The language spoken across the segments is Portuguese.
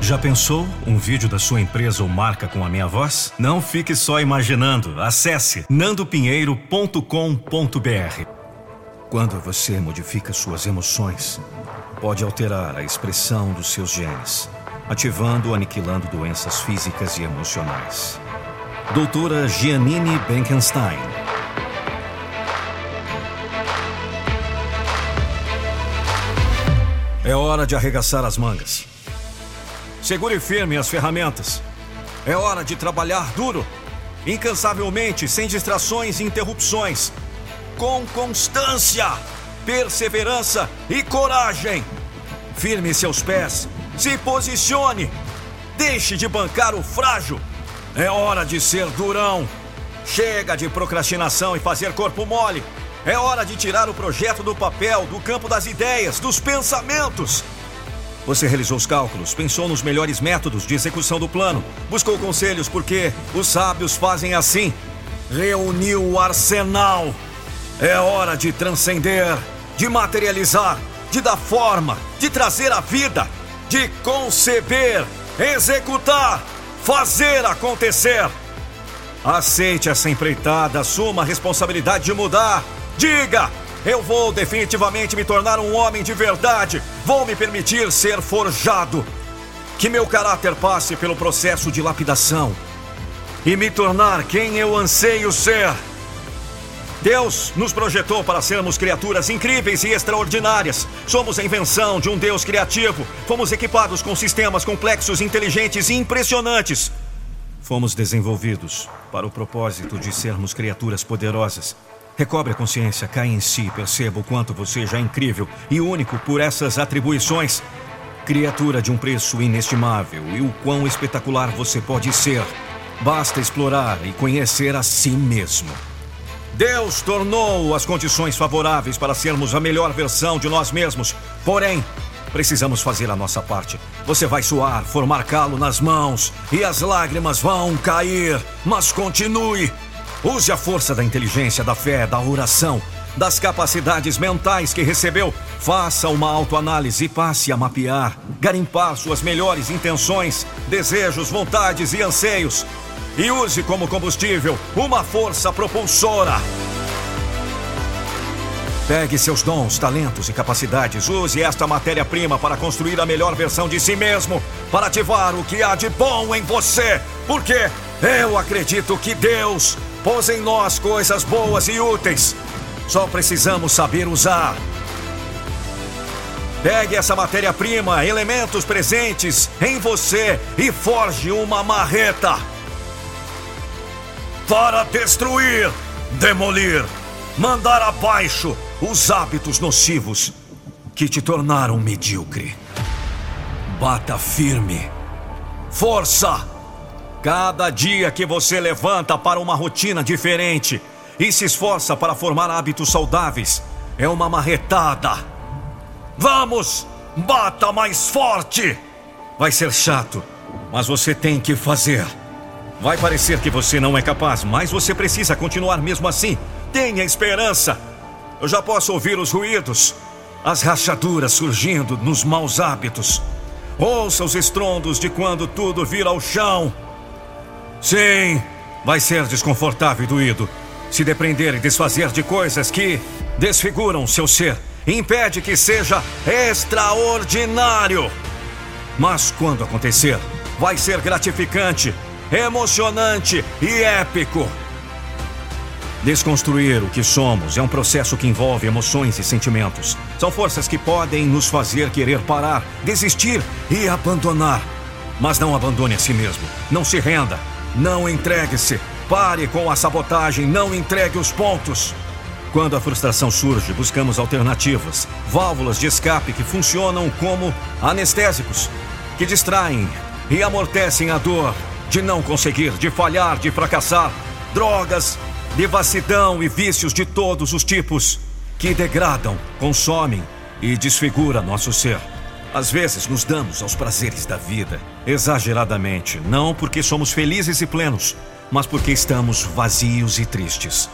Já pensou um vídeo da sua empresa ou marca com a minha voz? Não fique só imaginando. Acesse nandopinheiro.com.br. Quando você modifica suas emoções, pode alterar a expressão dos seus genes, ativando ou aniquilando doenças físicas e emocionais. Doutora Giannini Benkenstein. É hora de arregaçar as mangas. Segure firme as ferramentas. É hora de trabalhar duro, incansavelmente, sem distrações e interrupções, com constância, perseverança e coragem. Firme seus pés, se posicione, deixe de bancar o frágil. É hora de ser durão. Chega de procrastinação e fazer corpo mole. É hora de tirar o projeto do papel, do campo das ideias, dos pensamentos. Você realizou os cálculos, pensou nos melhores métodos de execução do plano, buscou conselhos porque os sábios fazem assim. Reuniu o arsenal. É hora de transcender, de materializar, de dar forma, de trazer a vida, de conceber, executar, fazer acontecer. Aceite essa empreitada, assuma a responsabilidade de mudar. Diga: eu vou definitivamente me tornar um homem de verdade. Vou me permitir ser forjado. Que meu caráter passe pelo processo de lapidação e me tornar quem eu anseio ser. Deus nos projetou para sermos criaturas incríveis e extraordinárias. Somos a invenção de um Deus criativo. Fomos equipados com sistemas complexos, inteligentes e impressionantes. Fomos desenvolvidos para o propósito de sermos criaturas poderosas Recobre a consciência, caia em si, perceba o quanto você já é incrível e único por essas atribuições. Criatura de um preço inestimável e o quão espetacular você pode ser. Basta explorar e conhecer a si mesmo. Deus tornou as condições favoráveis para sermos a melhor versão de nós mesmos. Porém, precisamos fazer a nossa parte. Você vai suar, formar calo nas mãos e as lágrimas vão cair. Mas continue. Use a força da inteligência, da fé, da oração, das capacidades mentais que recebeu. Faça uma autoanálise e passe a mapear, garimpar suas melhores intenções, desejos, vontades e anseios. E use como combustível uma força propulsora. Pegue seus dons, talentos e capacidades. Use esta matéria-prima para construir a melhor versão de si mesmo, para ativar o que há de bom em você. Porque eu acredito que Deus pôs em nós coisas boas e úteis. Só precisamos saber usar. Pegue essa matéria-prima, elementos presentes em você e forge uma marreta para destruir, demolir, mandar abaixo os hábitos nocivos que te tornaram medíocre. Bata firme. Força! Cada dia que você levanta para uma rotina diferente e se esforça para formar hábitos saudáveis é uma marretada. Vamos! Bata mais forte! Vai ser chato, mas você tem que fazer. Vai parecer que você não é capaz, mas você precisa continuar mesmo assim. Tenha esperança. Eu já posso ouvir os ruídos, as rachaduras surgindo nos maus hábitos. Ouça os estrondos de quando tudo vira ao chão. Sim, vai ser desconfortável e doído. Se depreender e desfazer de coisas que desfiguram seu ser, impede que seja extraordinário. Mas quando acontecer, vai ser gratificante, emocionante e épico. Desconstruir o que somos é um processo que envolve emoções e sentimentos. São forças que podem nos fazer querer parar, desistir e abandonar. Mas não abandone a si mesmo. Não se renda. Não entregue-se. Pare com a sabotagem. Não entregue os pontos. Quando a frustração surge, buscamos alternativas, válvulas de escape que funcionam como anestésicos, que distraem e amortecem a dor de não conseguir, de falhar, de fracassar, drogas, devassidão e vícios de todos os tipos que degradam, consomem e desfigura nosso ser. Às vezes nos damos aos prazeres da vida, exageradamente, não porque somos felizes e plenos, mas porque estamos vazios e tristes.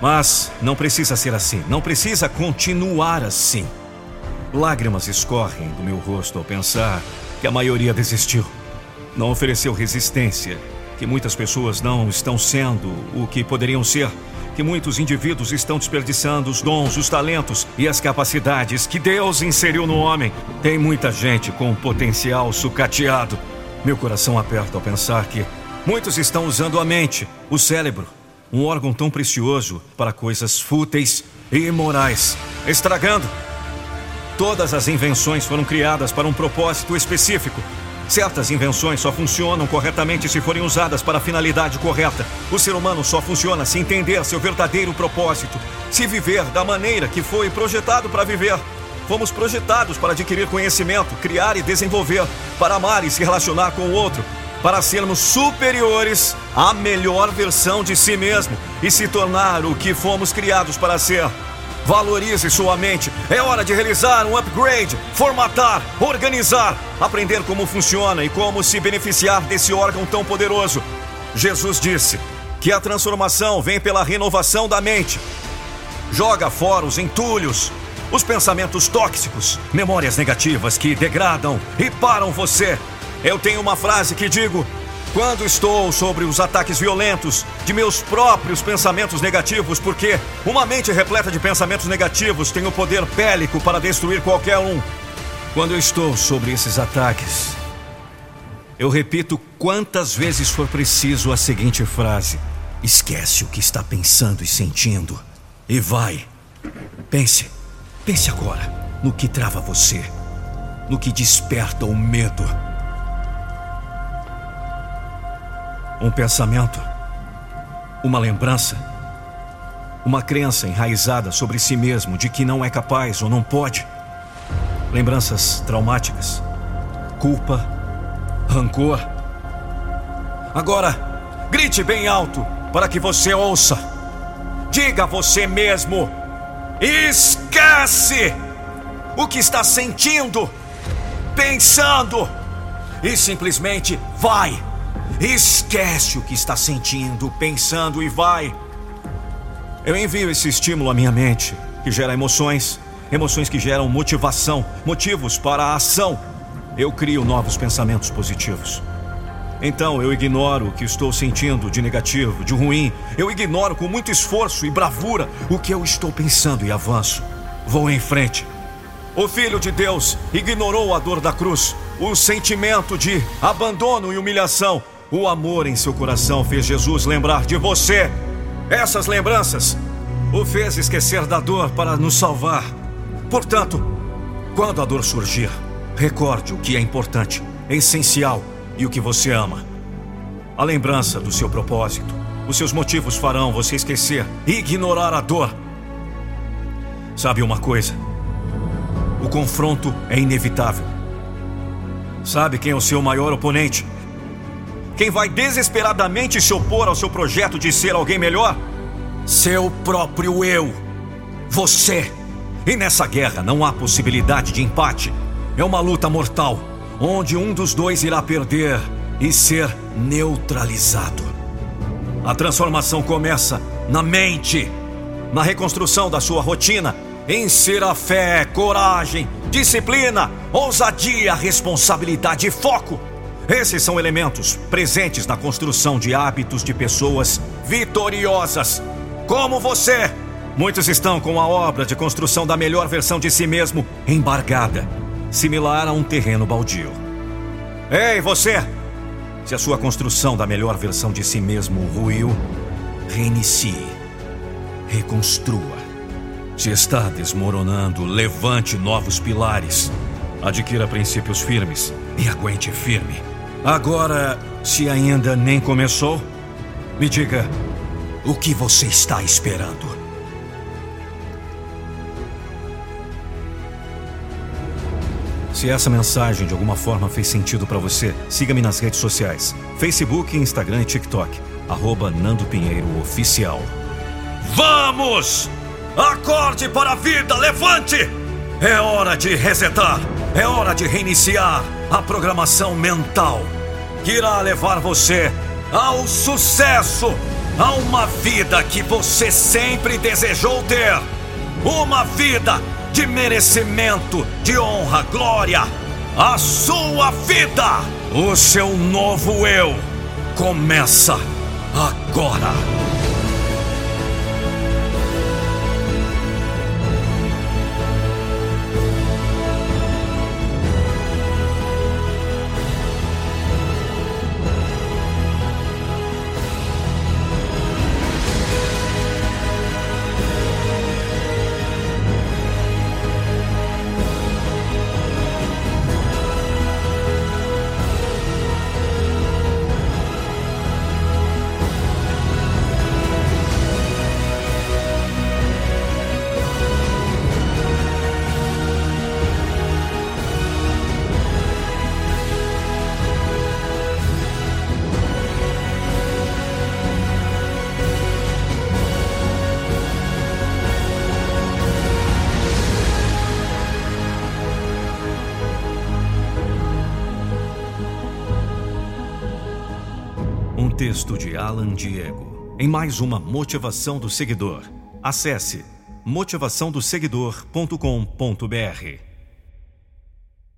Mas não precisa ser assim, não precisa continuar assim. Lágrimas escorrem do meu rosto ao pensar que a maioria desistiu. Não ofereceu resistência, que muitas pessoas não estão sendo o que poderiam ser, que muitos indivíduos estão desperdiçando os dons, os talentos e as capacidades que Deus inseriu no homem. Tem muita gente com potencial sucateado. Meu coração aperta ao pensar que muitos estão usando a mente, o cérebro, um órgão tão precioso para coisas fúteis e imorais, estragando. Todas as invenções foram criadas para um propósito específico. Certas invenções só funcionam corretamente se forem usadas para a finalidade correta. O ser humano só funciona se entender seu verdadeiro propósito, se viver da maneira que foi projetado para viver. Fomos projetados para adquirir conhecimento, criar e desenvolver, para amar e se relacionar com o outro, para sermos superiores à melhor versão de si mesmo e se tornar o que fomos criados para ser. Valorize sua mente. É hora de realizar um upgrade, formatar, organizar, aprender como funciona e como se beneficiar desse órgão tão poderoso. Jesus disse que a transformação vem pela renovação da mente. Joga fora os entulhos, os pensamentos tóxicos, memórias negativas que degradam e param você. Eu tenho uma frase que digo: quando estou sobre os ataques violentos de meus próprios pensamentos negativos, porque uma mente repleta de pensamentos negativos tem o poder bélico para destruir qualquer um. Quando eu estou sobre esses ataques, eu repito quantas vezes for preciso a seguinte frase: esquece o que está pensando e sentindo e vai. Pense, pense agora no que trava você, no que desperta o medo Um pensamento, uma lembrança, uma crença enraizada sobre si mesmo de que não é capaz ou não pode. Lembranças traumáticas, culpa, rancor. Agora, grite bem alto para que você ouça. Diga a você mesmo: esquece o que está sentindo, pensando e simplesmente vai. Esquece o que está sentindo, pensando e vai. Eu envio esse estímulo à minha mente, que gera emoções, emoções que geram motivação, motivos para a ação. Eu crio novos pensamentos positivos. Então eu ignoro o que estou sentindo de negativo, de ruim. Eu ignoro com muito esforço e bravura o que eu estou pensando e avanço. Vou em frente. O Filho de Deus ignorou a dor da cruz, o sentimento de abandono e humilhação o amor em seu coração fez Jesus lembrar de você. Essas lembranças o fez esquecer da dor para nos salvar. Portanto, quando a dor surgir, recorde o que é importante, essencial e o que você ama. A lembrança do seu propósito, os seus motivos farão você esquecer e ignorar a dor. Sabe uma coisa? O confronto é inevitável. Sabe quem é o seu maior oponente? Quem vai desesperadamente se opor ao seu projeto de ser alguém melhor? Seu próprio eu. Você. E nessa guerra não há possibilidade de empate. É uma luta mortal, onde um dos dois irá perder e ser neutralizado. A transformação começa na mente, na reconstrução da sua rotina, Insira fé, coragem, disciplina, ousadia, responsabilidade e foco. Esses são elementos presentes na construção de hábitos de pessoas vitoriosas, como você. Muitos estão com a obra de construção da melhor versão de si mesmo embargada, similar a um terreno baldio. Ei, você! Se a sua construção da melhor versão de si mesmo ruiu, reinicie, reconstrua. Se está desmoronando, levante novos pilares, adquira princípios firmes e aguente firme. Agora, se ainda nem começou, me diga o que você está esperando. Se essa mensagem de alguma forma fez sentido para você, siga-me nas redes sociais: Facebook, Instagram e TikTok. Arroba Nando Pinheiro Oficial. Vamos! Acorde para a vida, levante! É hora de resetar, é hora de reiniciar a programação mental que irá levar você ao sucesso, a uma vida que você sempre desejou ter. Uma vida de merecimento, de honra, glória, a sua vida. O seu novo eu começa agora. Texto de Alan Diego. Em mais uma motivação do seguidor. Acesse motivaçãodoseguidor.com.br.